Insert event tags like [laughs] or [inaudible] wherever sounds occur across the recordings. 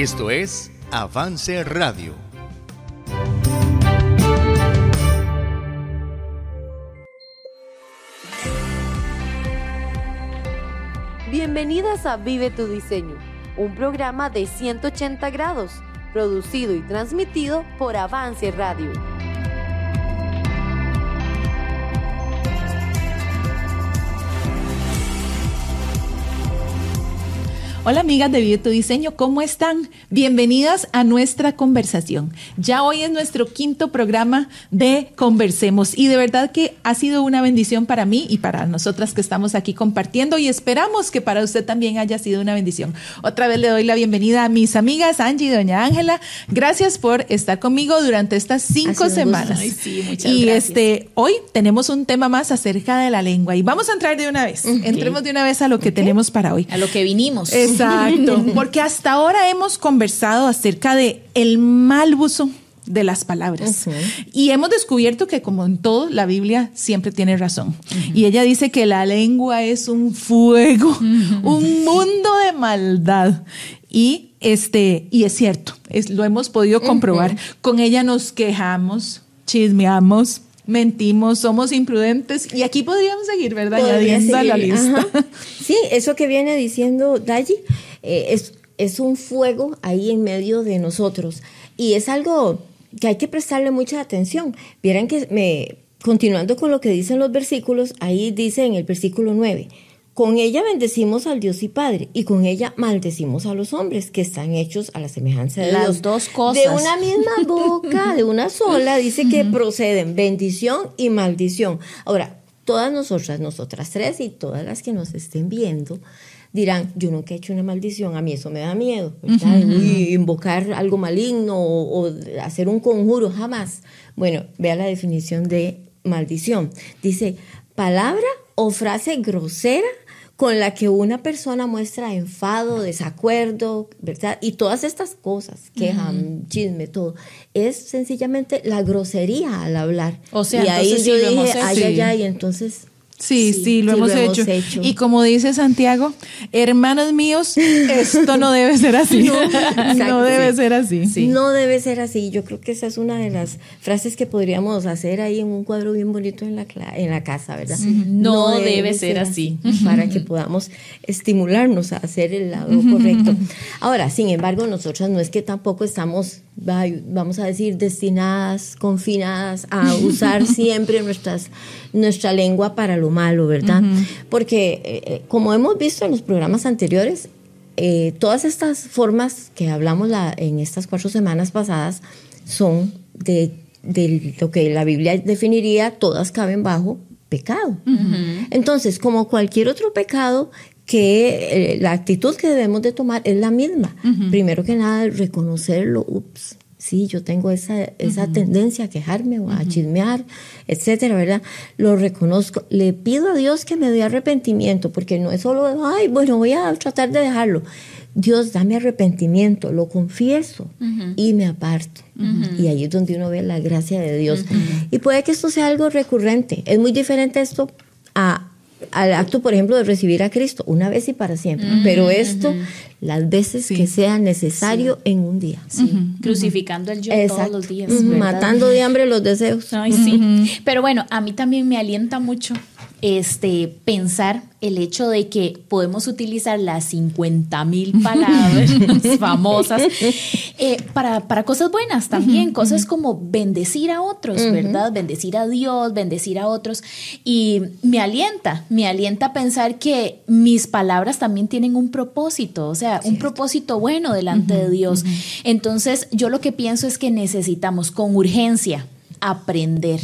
Esto es Avance Radio. Bienvenidas a Vive tu Diseño, un programa de 180 grados, producido y transmitido por Avance Radio. Hola amigas de Vive tu Diseño, ¿cómo están? Bienvenidas a nuestra conversación. Ya hoy es nuestro quinto programa de Conversemos y de verdad que ha sido una bendición para mí y para nosotras que estamos aquí compartiendo y esperamos que para usted también haya sido una bendición. Otra vez le doy la bienvenida a mis amigas Angie y Doña Ángela. Gracias por estar conmigo durante estas cinco semanas. sí, muchas y gracias. este hoy tenemos un tema más acerca de la lengua y vamos a entrar de una vez. Entremos de una vez a lo que tenemos para hoy. A lo que vinimos. Exacto, [laughs] porque hasta ahora hemos conversado acerca de el mal uso de las palabras. Y hemos descubierto que como en todo, la Biblia siempre tiene razón. Y ella dice que la lengua es un fuego, un mundo de maldad. Y este, y es cierto, es, lo hemos podido comprobar. Con ella nos quejamos, chismeamos, mentimos, somos imprudentes. Y aquí podríamos seguir, ¿verdad? Añadiendo a la lista. ajá. [laughs] Sí, eso que viene diciendo Dayi eh, es, es un fuego ahí en medio de nosotros. Y es algo que hay que prestarle mucha atención. Vieran que me, continuando con lo que dicen los versículos, ahí dice en el versículo 9. Con ella bendecimos al Dios y Padre, y con ella maldecimos a los hombres que están hechos a la semejanza de Las Dios. dos cosas. De una misma boca, de una sola, dice que proceden bendición y maldición. Ahora, todas nosotras, nosotras tres y todas las que nos estén viendo, dirán, yo nunca he hecho una maldición, a mí eso me da miedo. Uy, invocar algo maligno o, o hacer un conjuro, jamás. Bueno, vea la definición de maldición. Dice, palabra o frase grosera con la que una persona muestra enfado, desacuerdo, ¿verdad? Y todas estas cosas, queja, chisme, todo, es sencillamente la grosería al hablar. O sea, y ahí sí yo dije, ay, ay, ay, entonces... Sí, sí, lo, hemos, hecho. Y como dice Santiago, hermanos míos, esto no debe ser así. [laughs] No, exacto, debe sí. ser así. No debe ser así. Yo creo que esa es una de las frases que podríamos hacer ahí en un cuadro bien bonito en la, cla- en la casa, ¿verdad? No debe ser así. Para que podamos estimularnos a hacer el lado correcto. Ahora, sin embargo, nosotras no es que tampoco estamos, vamos a decir, destinadas, confinadas a usar [laughs] siempre nuestras, nuestra lengua para lo malo, ¿verdad? Porque, eh, eh, como hemos visto en los programas anteriores, eh, todas estas formas que hablamos la- en estas cuatro semanas pasadas son de, de lo que la Biblia definiría, todas caben bajo pecado. Entonces, como cualquier otro pecado, que eh, la actitud que debemos de tomar es la misma. Primero que nada, reconocerlo, ups. Sí, yo tengo esa, esa tendencia a quejarme o a chismear, etcétera, ¿verdad? Lo reconozco. Le pido a Dios que me dé arrepentimiento, porque no es solo, ay, bueno, voy a tratar de dejarlo. Dios, dame arrepentimiento, lo confieso y me aparto. Y ahí es donde uno ve la gracia de Dios. Y puede que esto sea algo recurrente. Es muy diferente esto a, al acto, por ejemplo, de recibir a Cristo una vez y para siempre. Pero esto, las veces Sí. que sea necesario en un día. Crucificando el yo todos los días. Matando de hambre los deseos. Ay, sí. Pero bueno, a mí también me alienta mucho este pensar el hecho de que podemos utilizar las 50 mil palabras [laughs] famosas eh, para, para cosas buenas también, cosas como bendecir a otros, ¿verdad? Bendecir a Dios, bendecir a otros. Y me alienta, me alienta pensar que mis palabras también tienen un propósito, o sea, un propósito bueno delante de Dios. Entonces, yo lo que pienso es que necesitamos con urgencia aprender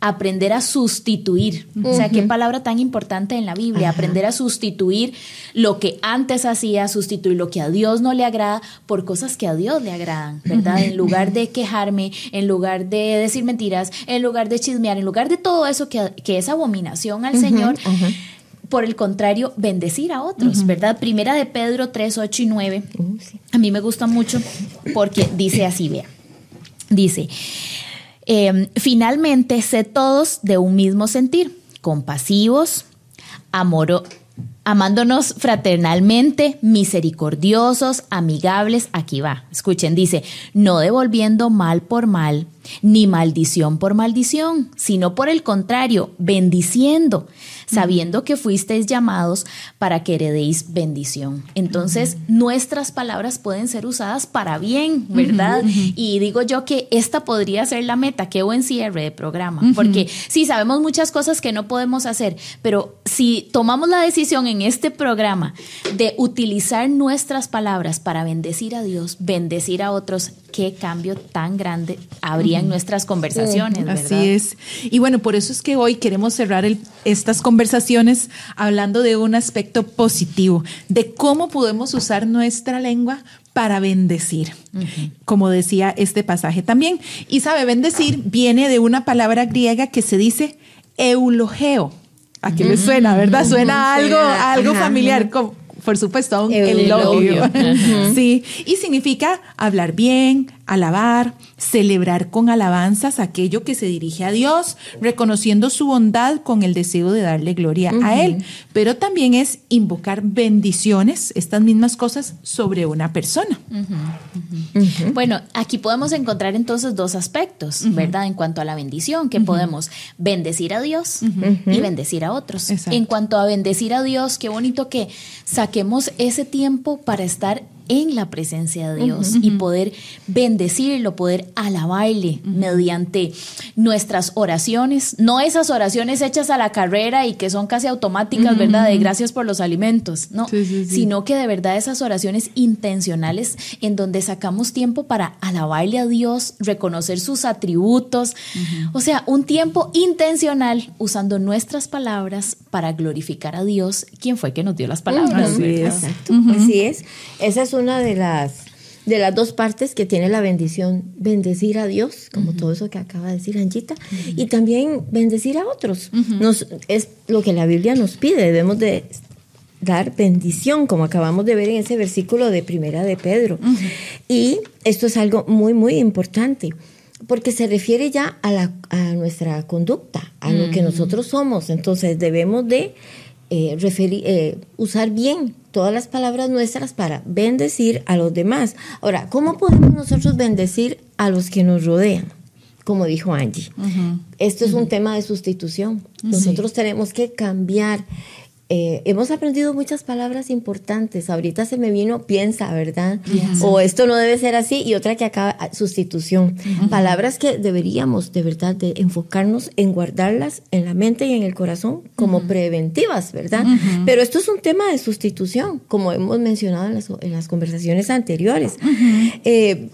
aprender a sustituir. O sea, qué palabra tan importante en la Biblia, aprender a sustituir lo que antes hacía, sustituir lo que a Dios no le agrada por cosas que a Dios le agradan, ¿verdad? En lugar de quejarme, en lugar de decir mentiras, en lugar de chismear, en lugar de todo eso que, que es abominación al Señor. Por el contrario, bendecir a otros, ¿verdad? Primera de Pedro 3, 8 y 9. Uh, sí. A mí me gusta mucho porque dice así, vea. Dice, eh, finalmente, sé todos de un mismo sentir, compasivos, amándonos fraternalmente, misericordiosos, amigables. Aquí va, escuchen, dice, no devolviendo mal por mal, ni maldición por maldición, sino por el contrario, bendiciendo, sabiendo que fuisteis llamados para que heredéis bendición. Entonces, nuestras palabras pueden ser usadas para bien, ¿verdad? Y digo yo que esta podría ser la meta, qué buen cierre de programa, porque sí, sabemos muchas cosas que no podemos hacer, pero si tomamos la decisión en este programa de utilizar nuestras palabras para bendecir a Dios, bendecir a otros, qué cambio tan grande habría en nuestras conversaciones. ¿verdad? Así es. Y bueno, por eso es que hoy queremos cerrar el, estas conversaciones hablando de un aspecto positivo, de cómo podemos usar nuestra lengua para bendecir, como decía este pasaje también. Y sabe, bendecir viene de una palabra griega que se dice eulogeo. ¿A qué le suena, verdad? Suena algo, algo familiar, como, por supuesto, un elogio. [laughs] Sí, y significa hablar bien, alabar, celebrar con alabanzas aquello que se dirige a Dios, reconociendo su bondad con el deseo de darle gloria a Él. Pero también es invocar bendiciones, estas mismas cosas, sobre una persona. Bueno, aquí podemos encontrar entonces dos aspectos, ¿verdad? En cuanto a la bendición, que podemos bendecir a Dios y bendecir a otros. Exacto. En cuanto a bendecir a Dios, qué bonito que saquemos ese tiempo para estar en la presencia de Dios y poder bendecirlo, poder alabarle mediante nuestras oraciones, no esas oraciones hechas a la carrera y que son casi automáticas, ¿verdad? De gracias por los alimentos, no, Sí, sí, sí. sino que de verdad esas oraciones intencionales en donde sacamos tiempo para alabarle a Dios, reconocer sus atributos, o sea, un tiempo intencional usando nuestras palabras para glorificar a Dios, quien fue que nos dio las palabras. Así es. Exacto, así es. Esa es una de las de las dos partes que tiene la bendición, bendecir a Dios, como todo eso que acaba de decir Anchita, y también bendecir a otros. Nos, es lo que la Biblia nos pide, debemos de dar bendición, como acabamos de ver en ese versículo de Primera de Pedro. Y esto es algo muy, muy importante, porque se refiere ya a, la, a nuestra conducta, a lo que nosotros somos. Entonces debemos de eh, referi- eh, usar bien todas las palabras nuestras para bendecir a los demás. Ahora, ¿cómo podemos nosotros bendecir a los que nos rodean? Como dijo Angie. Esto es un tema de sustitución. Nosotros tenemos que cambiar. Eh, hemos aprendido muchas palabras importantes. Ahorita se me vino piensa, ¿verdad? O esto no debe ser así y otra que acaba sustitución. Palabras que deberíamos de verdad de enfocarnos en guardarlas en la mente y en el corazón como preventivas, ¿verdad? Pero esto es un tema de sustitución, como hemos mencionado en las, en las conversaciones anteriores. Eh,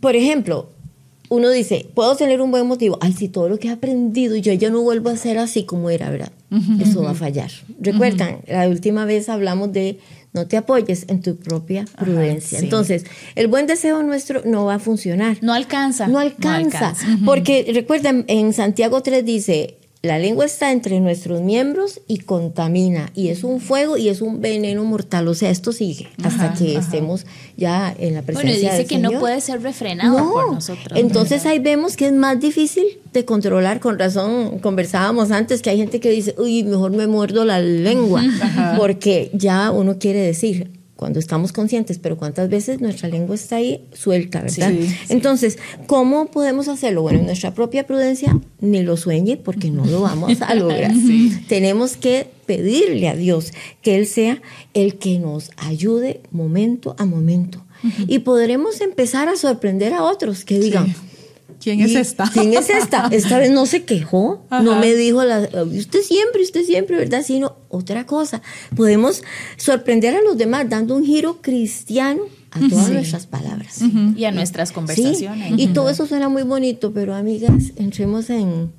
por ejemplo, uno dice, puedo tener un buen motivo. Ay, si todo lo que he aprendido, yo ya no vuelvo a ser así como era, ¿verdad? Eso va a fallar. Recuerdan, la última vez hablamos de no te apoyes en tu propia prudencia. sí. Entonces, el buen deseo nuestro no va a funcionar. No alcanza. No alcanza. Porque recuerden, en Santiago 3 dice, la lengua está entre nuestros miembros y contamina. Y es un fuego y es un veneno mortal. O sea, esto sigue hasta que estemos ya en la Bueno, presencia y dice del que no puede ser refrenado No. por nosotros. Entonces ahí vemos que es más difícil de controlar. Con razón, conversábamos antes que hay gente que dice, uy, mejor me muerdo la lengua, porque ya uno quiere decir, cuando estamos conscientes, pero cuántas veces nuestra lengua está ahí suelta, ¿verdad? Sí. Entonces, ¿cómo podemos hacerlo? Bueno, en nuestra propia prudencia, ni lo sueñe, porque no lo vamos a [laughs] lograr. Tenemos que pedirle a Dios que Él sea el que nos ayude momento a momento. Y podremos empezar a sorprender a otros que digan, ¿Quién es ¿Y esta? [laughs] ¿Quién es esta? Esta vez no se quejó, no Ajá. me dijo, la, usted siempre, usted siempre, ¿verdad? Sino otra cosa. Podemos sorprender a los demás dando un giro cristiano a todas nuestras palabras. Y a nuestras Sí, conversaciones. y todo eso suena muy bonito, pero amigas, entremos en...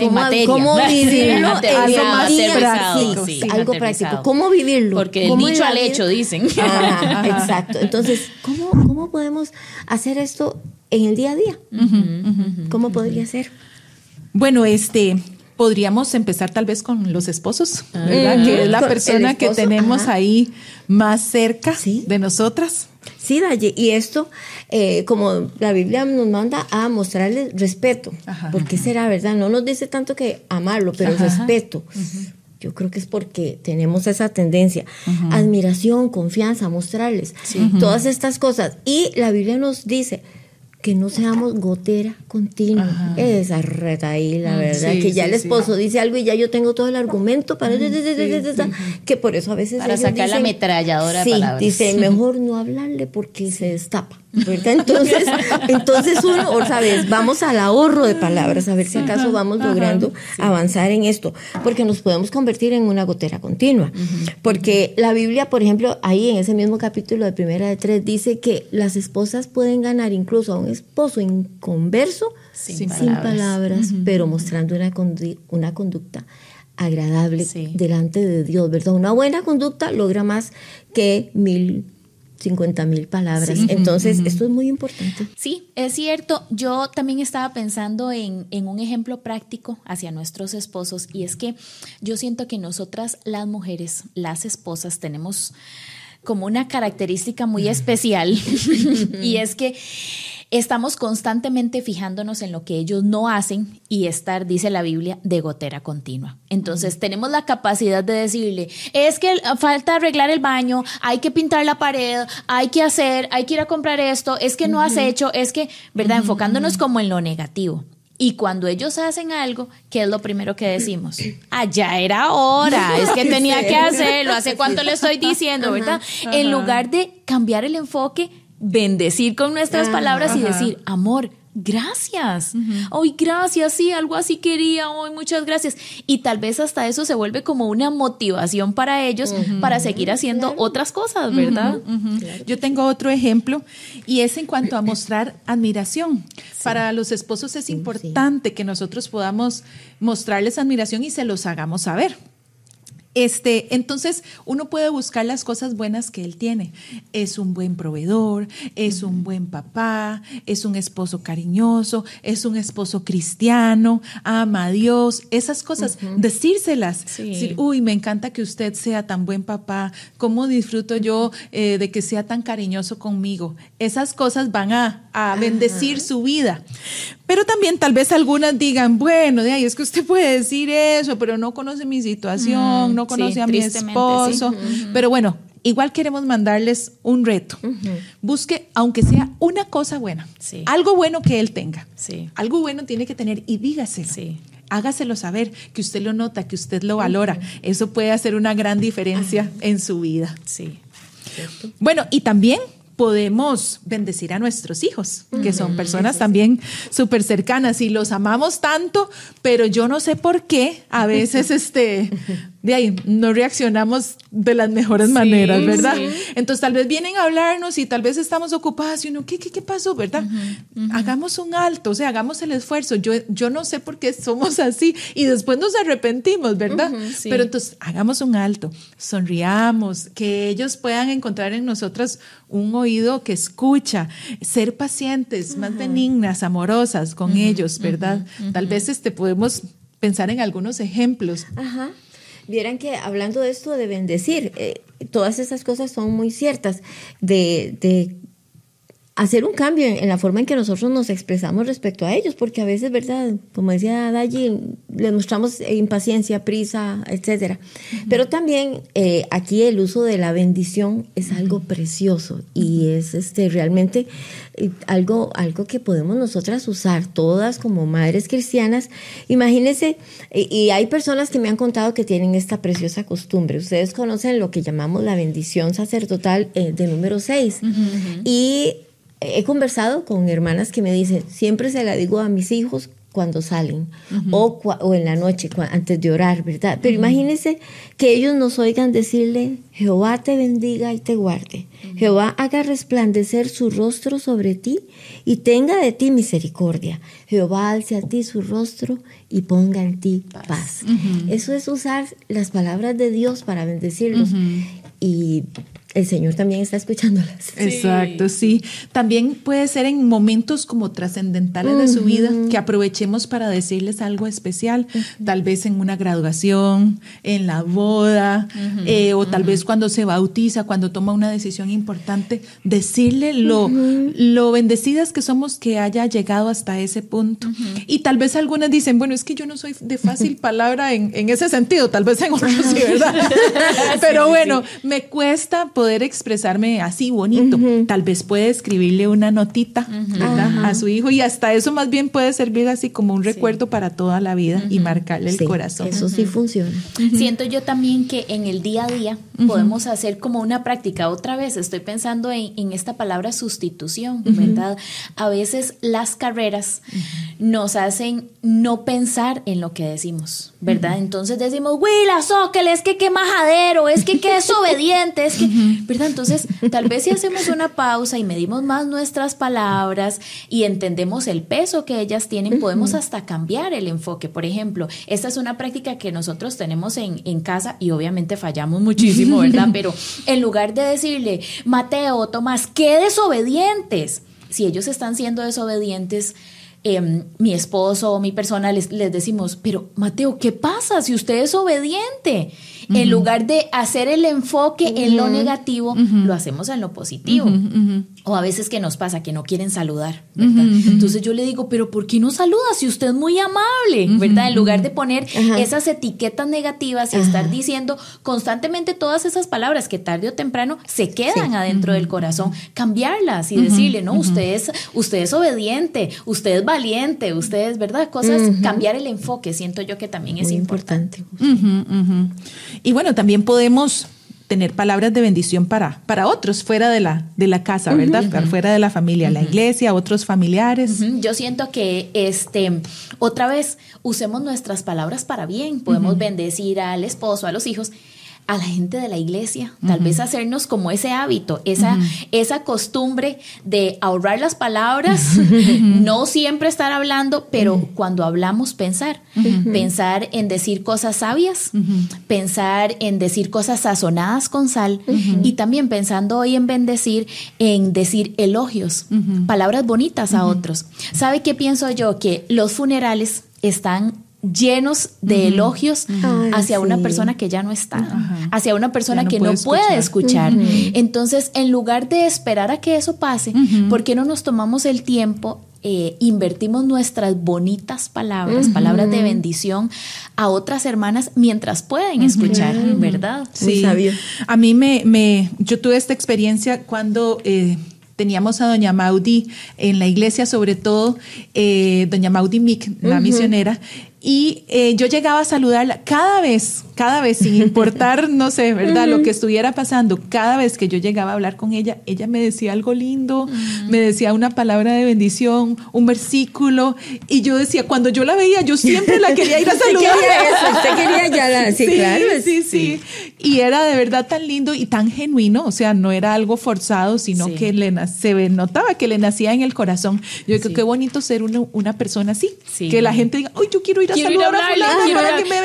En materia. cómo [laughs] Sí, vivirlo algo más práctico, sí, sí. algo práctico. ¿Cómo vivirlo? Porque del ¿Cómo en dicho al hecho, dicen. Ajá, exacto. Entonces, ¿cómo, ¿cómo podemos hacer esto en el día a día? ¿Cómo podría ser? Bueno, este, podríamos empezar tal vez con los esposos, ¿verdad? Ujú. Que es la persona que tenemos ajá. ahí más cerca Sí. de nosotras. Sí, Daye, y esto, eh, como la Biblia nos manda a mostrarle respeto, Ajá. ¿por qué será, verdad? No nos dice tanto que amarlo, pero respeto. yo creo que es porque tenemos esa tendencia. Admiración, confianza, mostrarles todas estas cosas. Y la Biblia nos dice, que no seamos gotera continua. Esa reta ahí, la verdad, que ya el esposo dice algo y ya yo tengo todo el argumento para que por eso a veces para sacar la ametralladora sí, dice [laughs] mejor no hablarle porque se destapa. Entonces, [laughs] entonces uno, o sabes, vamos al ahorro de palabras, a ver si acaso vamos logrando avanzar en esto, porque nos podemos convertir en una gotera continua. Porque la Biblia, por ejemplo, ahí en ese mismo capítulo de Primera de Tres, dice que las esposas pueden ganar incluso a un esposo inconverso sin, palabras, pero mostrando una, una conducta agradable delante de Dios, ¿verdad? Una buena conducta logra más que mil 50 mil palabras. Entonces, esto es muy importante. Sí, es cierto. Yo también estaba pensando en, en, un ejemplo práctico hacia nuestros esposos y es que yo siento que nosotras las mujeres, las esposas, tenemos como una característica muy especial [laughs] [laughs] y es que Estamos constantemente fijándonos en lo que ellos no hacen y estar, dice la Biblia, de gotera continua. Entonces tenemos la capacidad de decirle, es que falta arreglar el baño, hay que pintar la pared, hay que hacer, hay que ir a comprar esto, es que no has hecho, es que, ¿verdad? Enfocándonos como en lo negativo. Y cuando ellos hacen algo, ¿qué es lo primero que decimos? Allá [coughs] ah, era hora, [laughs] es que tenía que hacerlo, hace cuánto le estoy [laughs] diciendo, ¿verdad? En lugar de cambiar el enfoque, bendecir con nuestras palabras y decir, amor, gracias. Hoy gracias, sí, algo así quería, hoy muchas gracias. Y tal vez hasta eso se vuelve como una motivación para ellos para seguir haciendo otras cosas, ¿verdad? Yo tengo otro ejemplo y es en cuanto a mostrar admiración. Para los esposos es importante que nosotros podamos mostrarles admiración y se los hagamos saber. Este, entonces, uno puede buscar las cosas buenas que él tiene. Es un buen proveedor, es un buen papá, es un esposo cariñoso, es un esposo cristiano, ama a Dios, esas cosas, decírselas. Decir, uy, me encanta que usted sea tan buen papá, cómo disfruto yo eh, de que sea tan cariñoso conmigo. Esas cosas van a, bendecir su vida. Pero también tal vez algunas digan, bueno, de ahí es que usted puede decir eso, pero no conoce mi situación, no conoce a mi esposo. Pero bueno, igual queremos mandarles un reto. Busque, aunque sea una cosa buena, algo bueno que él tenga. Algo bueno tiene que tener y dígaselo. Hágaselo saber, que usted lo nota, que usted lo valora. Eso puede hacer una gran diferencia en su vida. Sí. Bueno, y también podemos bendecir a nuestros hijos, que son personas también súper cercanas y los amamos tanto, pero yo no sé por qué a [laughs] veces este, de ahí no reaccionamos de las mejores maneras, ¿verdad? Entonces tal vez vienen a hablarnos y tal vez estamos ocupados y uno, ¿qué, qué, qué pasó, verdad? Hagamos un alto, o sea, hagamos el esfuerzo. Yo, yo no sé por qué somos así y después nos arrepentimos, ¿verdad? Pero entonces hagamos un alto, sonriamos, que ellos puedan encontrar en nosotras un oído que escucha, ser pacientes, más benignas, amorosas con ellos, ¿verdad? Tal vez este, podemos pensar en algunos ejemplos. Ajá. Vieran que hablando de esto de bendecir, eh, todas esas cosas son muy ciertas, de, de hacer un cambio en, la forma en que nosotros nos expresamos respecto a ellos, porque a veces, ¿verdad? Como decía Dayi, les mostramos impaciencia, prisa, etcétera. Pero también eh, aquí el uso de la bendición es algo precioso y es este realmente eh, algo, algo que podemos nosotras usar todas como madres cristianas. Imagínense, y, hay personas que me han contado que tienen esta preciosa costumbre. Ustedes conocen lo que llamamos la bendición sacerdotal eh, de número 6. Y he conversado con hermanas que me dicen, siempre se la digo a mis hijos cuando salen o, o, en la noche antes de orar, ¿verdad? Pero imagínense que ellos nos oigan decirle, Jehová te bendiga y te guarde. Jehová haga resplandecer su rostro sobre ti y tenga de ti misericordia. Jehová alce a ti su rostro y ponga en ti paz. Eso es usar las palabras de Dios para bendecirlos. Y el Señor también está escuchándolas. Exacto, sí. También puede ser en momentos como trascendentales de su vida que aprovechemos para decirles algo especial, tal vez en una graduación, en la boda, eh, o tal vez cuando se bautiza, cuando toma una decisión importante, decirle lo, lo bendecidas que somos que haya llegado hasta ese punto. Y tal vez algunas dicen, bueno, es que yo no soy de fácil palabra en, en ese sentido, tal vez en otros sí, ¿verdad? [laughs] Pero bueno, me cuesta poder expresarme así bonito. Tal vez puede escribirle una notita a su hijo y hasta eso más bien puede servir así como un recuerdo para toda la vida y marcarle el corazón. Eso sí funciona. Siento yo también que en el día a día podemos hacer como una práctica. Otra vez. Estoy pensando en, esta palabra sustitución, ¿verdad? A veces las carreras nos hacen no pensar en lo que decimos, ¿verdad? Entonces decimos, Willa, Sóquel, es que qué majadero, es que qué desobediente, es que, ¿verdad? Entonces, tal vez si hacemos una pausa y medimos más nuestras palabras y entendemos el peso que ellas tienen, podemos hasta cambiar el enfoque. Por ejemplo, esta es una práctica que nosotros tenemos en, en casa y obviamente fallamos muchísimo, [laughs] ¿verdad? Pero en lugar de decirle, Mateo, Tomás, qué desobedientes, si ellos están siendo desobedientes, Em, mi esposo o mi persona les, les, decimos, pero Mateo, ¿qué pasa si usted es obediente? En lugar de hacer el enfoque en lo negativo, lo hacemos en lo positivo. O a veces que nos pasa que no quieren saludar, ¿verdad? Entonces yo le digo, pero ¿por qué no saluda si usted es muy amable, ¿verdad? En lugar de poner esas etiquetas negativas y estar diciendo constantemente todas esas palabras que tarde o temprano se quedan adentro del corazón, cambiarlas y decirle, no, usted es, usted es obediente, usted es valiente, usted es, ¿verdad? Cosas, cambiar el enfoque, siento yo que también es importante. Y bueno, también podemos tener palabras de bendición para, para otros fuera de la, de la casa, ¿verdad? Fuera de la familia, la iglesia, otros familiares. Yo siento que este otra vez usemos nuestras palabras para bien. Podemos bendecir al esposo, a los hijos a la gente de la iglesia, tal vez hacernos como ese hábito, esa, esa costumbre de ahorrar las palabras, [laughs] no siempre estar hablando, pero cuando hablamos pensar, pensar en decir cosas sabias, pensar en decir cosas sazonadas con sal y también pensando hoy en bendecir, en decir elogios, palabras bonitas a otros. ¿Sabe qué pienso yo? Que los funerales están llenos de elogios hacia una persona que ya no está, hacia una persona que no puede escuchar. Entonces, en lugar de esperar a que eso pase, ¿por qué no nos tomamos el tiempo eh, invertimos nuestras bonitas palabras, palabras de bendición a otras hermanas mientras pueden escuchar, ¿verdad? Sí, a mí me, me, yo tuve esta experiencia cuando eh, teníamos a doña Maudi en la iglesia, sobre todo eh, doña Maudi Mick, la misionera, y eh, yo llegaba a saludarla cada vez, cada vez, sin importar, [laughs] no sé, ¿verdad? Lo que estuviera pasando, cada vez que yo llegaba a hablar con ella, ella me decía algo lindo, me decía una palabra de bendición, un versículo, y yo decía, cuando yo la veía, yo siempre la quería ir a [laughs] saludar. usted quería ya la, sí, claro. Sí, sí, Y era de verdad tan lindo y tan genuino, o sea, no era algo forzado, sino que le, se notaba que le nacía en el corazón. Yo creo que qué bonito ser una, una persona así, que la gente diga, ay, yo quiero ir a quiero ir a hablarle,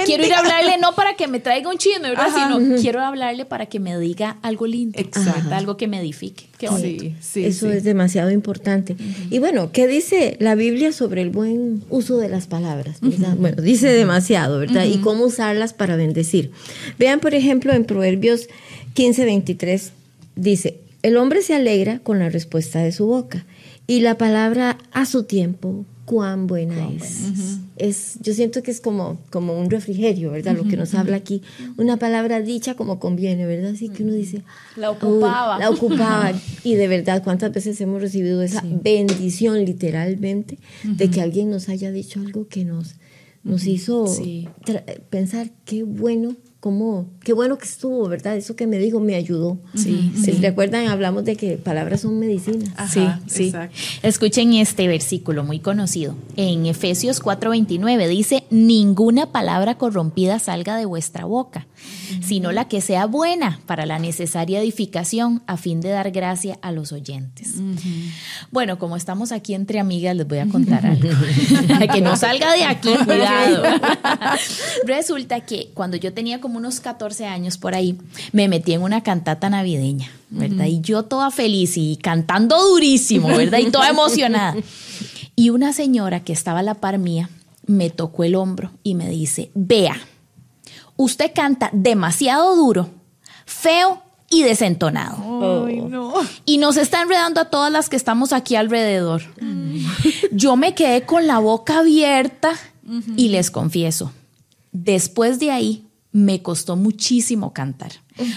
quiero, ir a hablarle no para que me traiga un chisme, ¿verdad? Sino quiero hablarle para que me diga algo lindo, Exacto. algo que me edifique. Qué sí, sí, Eso es demasiado importante. Y bueno, ¿qué dice la Biblia sobre el buen uso de las palabras? Bueno, dice demasiado, ¿verdad? Y cómo usarlas para bendecir. Vean, por ejemplo, en Proverbios 15, 23, dice, el hombre se alegra con la respuesta de su boca y la palabra a su tiempo cuán buena es. es. Yo siento que es como, como un refrigerio, ¿verdad? Lo que nos habla aquí. Una palabra dicha como conviene, ¿verdad? Así que uno dice... La ocupaba. la ocupaba. y de verdad, ¿cuántas veces hemos recibido esa bendición literalmente de que alguien nos haya dicho algo que nos, nos hizo pensar qué bueno cómo, qué bueno que estuvo, ¿verdad? Eso que me dijo me ayudó. Sí. ¿Se recuerdan? Hablamos de que palabras son medicinas. sí, sí. Escuchen este versículo muy conocido. En Efesios 4:29 dice, ninguna palabra corrompida salga de vuestra boca, sino la que sea buena para la necesaria edificación a fin de dar gracia a los oyentes. Bueno, como estamos aquí entre amigas, les voy a contar algo. [laughs] [laughs] que no salga de aquí, cuidado. [laughs] Resulta que cuando yo tenía como como unos 14 años por ahí, me metí en una cantata navideña, ¿verdad? Y yo toda feliz y cantando durísimo, ¿verdad? Y toda emocionada. [laughs] Y una señora que estaba a la par mía me tocó el hombro y me dice, vea, usted canta demasiado duro, feo y desentonado. Y nos está enredando a todas las que estamos aquí alrededor. Yo me quedé con la boca abierta y les confieso, después de ahí me costó muchísimo cantar,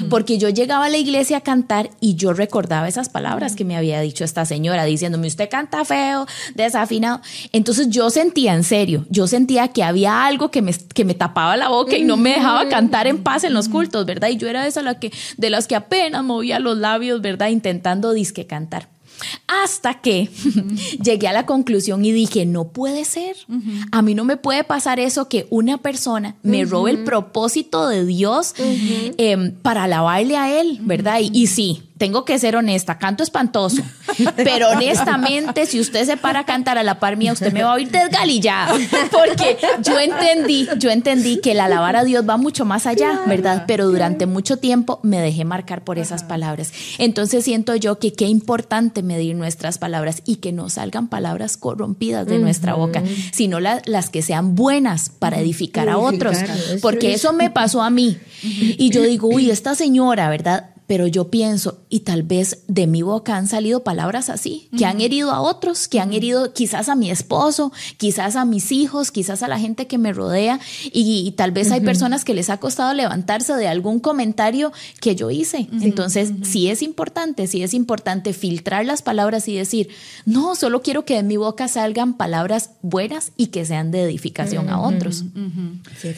porque yo llegaba a la iglesia a cantar y yo recordaba esas palabras que me había dicho esta señora diciéndome, usted canta feo, desafinado. Entonces yo sentía, en serio, yo sentía que había algo que me, que me tapaba la boca y no me dejaba cantar en paz en los cultos, ¿verdad? Y yo era esa la que, de las que apenas movía los labios, ¿verdad? Intentando disque cantar. Hasta que [laughs] llegué a la conclusión y dije, no puede ser. A mí no me puede pasar eso que una persona me robe el propósito de Dios em, para alabarle a Él, ¿verdad? y sí, tengo que ser honesta, canto espantoso, pero honestamente, si usted se para a cantar a la par mía, usted me va a oír desgalillada, porque yo entendí, yo entendí que el alabar a Dios va mucho más allá, ¿verdad? Pero durante mucho tiempo me dejé marcar por esas palabras. Entonces siento yo que qué importante medir nuestras palabras y que no salgan palabras corrompidas de nuestra boca, sino las que sean buenas para edificar a otros, porque eso me pasó a mí. Y yo digo, uy, esta señora, ¿verdad? Pero yo pienso, y tal vez de mi boca han salido palabras así, que han herido a otros, que han herido quizás a mi esposo, quizás a mis hijos, quizás a la gente que me rodea, y, tal vez hay personas que les ha costado levantarse de algún comentario que yo hice. Entonces, sí es importante, sí es importante filtrar las palabras y decir, no, solo quiero que de mi boca salgan palabras buenas y que sean de edificación a otros.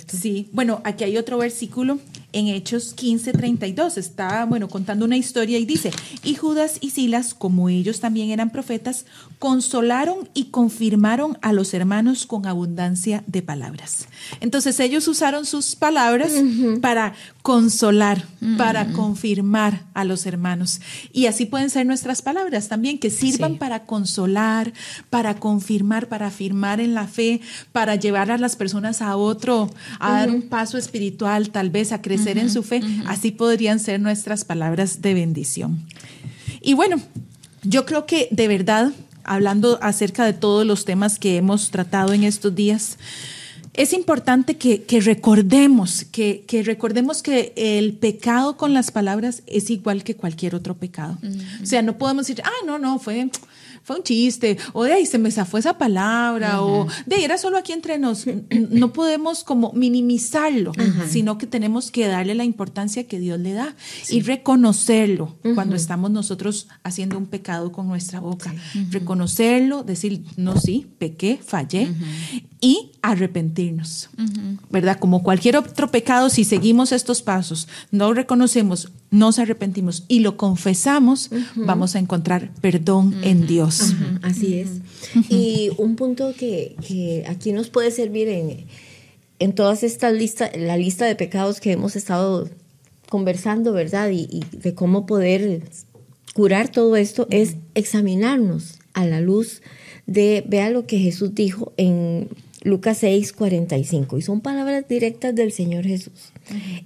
Sí, bueno, aquí hay otro versículo en Hechos 15, 32. Está, bueno, contando una historia y dice, y Judas y Silas, como ellos también eran profetas, consolaron y confirmaron a los hermanos con abundancia de palabras. Entonces ellos usaron sus palabras para consolar, para confirmar a los hermanos. Y así pueden ser nuestras palabras también, que sirvan para consolar, para confirmar, para afirmar en la fe, para llevar a las personas a otro, a dar un paso espiritual, tal vez a crecer en su fe. Así podrían ser nuestras palabras de bendición. Y bueno, yo creo que de verdad, hablando acerca de todos los temas que hemos tratado en estos días, es importante que, recordemos, que, recordemos que el pecado con las palabras es igual que cualquier otro pecado. O sea, no podemos decir, ah, no, no, fue, fue un chiste, o de ahí se me zafó esa palabra, o de ahí era solo aquí entre nos. No podemos como minimizarlo, sino que tenemos que darle la importancia que Dios le da y reconocerlo cuando estamos nosotros haciendo un pecado con nuestra boca. Reconocerlo, decir, no, sí, pequé, fallé, y arrepentirnos, ¿verdad? Como cualquier otro pecado, si seguimos estos pasos, no reconocemos, nos arrepentimos y lo confesamos, vamos a encontrar perdón en Dios. así es. Y un punto que, aquí nos puede servir en, en todas estas listas, la lista de pecados que hemos estado conversando, ¿verdad? Y, y de cómo poder curar todo esto es examinarnos a la luz de, vea lo que Jesús dijo en Lucas 6, 45. Y son palabras directas del Señor Jesús.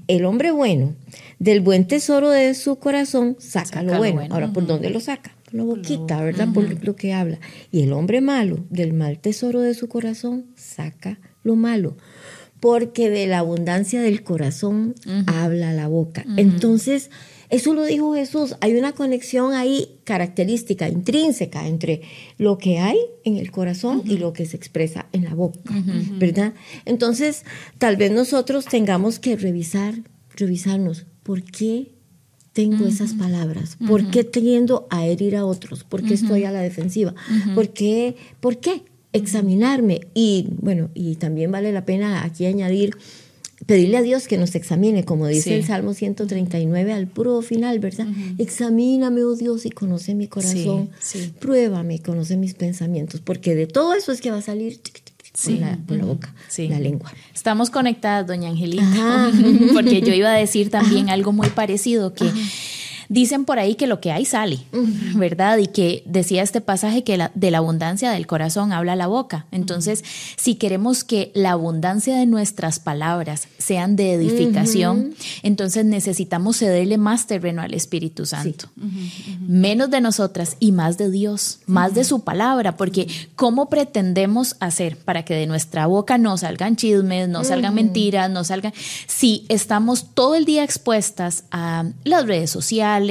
El hombre bueno, del buen tesoro de su corazón, saca, lo, bueno. Ahora, ¿por dónde lo saca? Por la boquita, ¿verdad? Por lo que habla. Y el hombre malo, del mal tesoro de su corazón, saca lo malo. Porque de la abundancia del corazón habla la boca. Entonces, eso lo dijo Jesús. Hay una conexión ahí característica, intrínseca entre lo que hay en el corazón y lo que se expresa en la boca, ¿verdad? Entonces, tal vez nosotros tengamos que revisar, revisarnos, ¿por qué tengo esas palabras? ¿Por qué tiendo a herir a otros? ¿Por qué estoy a la defensiva? ¿Por qué? ¿Por qué? Examinarme. Y bueno, y también vale la pena aquí añadir pedirle a Dios que nos examine, como dice el Salmo 139 al puro final, ¿verdad? Examíname, oh Dios, y conoce mi corazón. Pruébame, conoce mis pensamientos, porque de todo eso es que va a salir con la, boca, la lengua. Estamos conectadas, doña Angelina, [laughs] porque yo iba a decir también algo muy parecido, que Dicen por ahí que lo que hay sale, ¿verdad? Y que decía este pasaje que de la abundancia del corazón habla la boca. Entonces, si queremos que la abundancia de nuestras palabras sean de edificación, entonces necesitamos cederle más terreno al Espíritu Santo. Menos de nosotras y más de Dios, más de su palabra, porque ¿cómo pretendemos hacer para que de nuestra boca no salgan chismes, no salgan mentiras, no salgan... Si estamos todo el día expuestas a las redes sociales,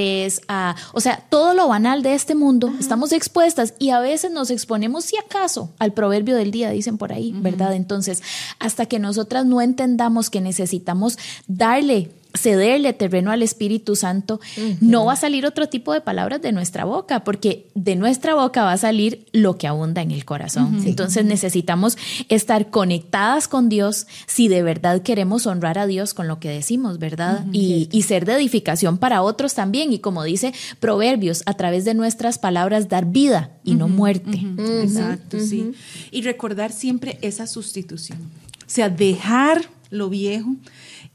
a, o sea, todo lo banal de este mundo, estamos expuestas y a veces nos exponemos, si acaso, al proverbio del día, dicen por ahí, ¿verdad? Entonces, hasta que nosotras no entendamos que necesitamos darle cederle terreno al Espíritu Santo, no va a salir otro tipo de palabras de nuestra boca, porque de nuestra boca va a salir lo que abunda en el corazón. Entonces necesitamos estar conectadas con Dios si de verdad queremos honrar a Dios con lo que decimos, ¿verdad? y, ser de edificación para otros también. Y como dice Proverbios, a través de nuestras palabras dar vida y no muerte. Exacto, sí. Y recordar siempre esa sustitución. O sea, dejar lo viejo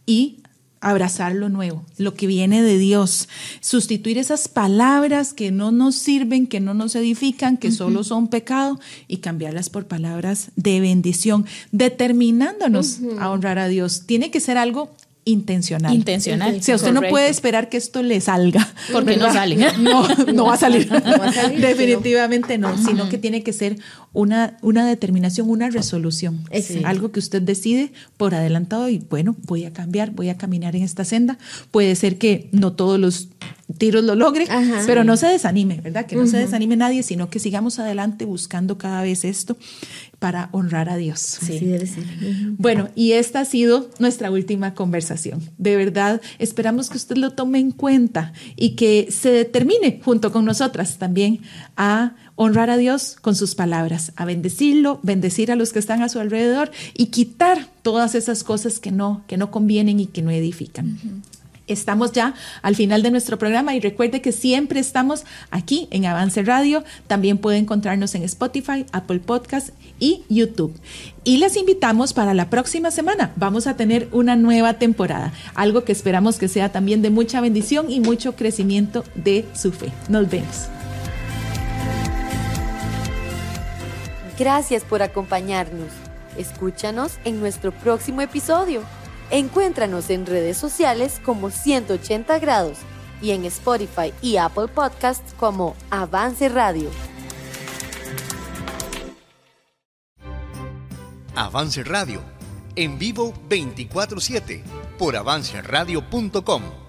y abrazar lo nuevo, lo que viene de Dios, sustituir esas palabras que no nos sirven, que no nos edifican, que solo son pecado y cambiarlas por palabras de bendición, determinándonos a honrar a Dios. Tiene que ser algo intencional. Intencional. O sea, usted no puede esperar que esto le salga. [laughs] Porque no sale. No, no va a salir. [laughs] [laughs] Definitivamente no, sino que tiene que ser una, una determinación, una resolución. Algo que usted decide por adelantado y bueno, voy a cambiar, voy a caminar en esta senda. Puede ser que no todos los tiros lo logre, pero no se desanime, ¿verdad? Que no se desanime nadie, sino que sigamos adelante buscando cada vez esto para honrar a Dios. Sí. debe ser. Bueno, y esta ha sido nuestra última conversación. De verdad, esperamos que usted lo tome en cuenta y que se determine junto con nosotras también a honrar a Dios con sus palabras, a bendecirlo, bendecir a los que están a su alrededor y quitar todas esas cosas que no, que no convienen y que no edifican. Estamos ya al final de nuestro programa y recuerde que siempre estamos aquí en Avance Radio. También puede encontrarnos en Spotify, Apple Podcast y YouTube. Y les invitamos para la próxima semana. Vamos a tener una nueva temporada, algo que esperamos que sea también de mucha bendición y mucho crecimiento de su fe. Nos vemos. Gracias por acompañarnos. Escúchanos en nuestro próximo episodio. Encuéntranos en redes sociales como 180 grados y en Spotify y Apple Podcasts como Avance Radio. Avance Radio, en vivo 24/7 por avanceradio.com.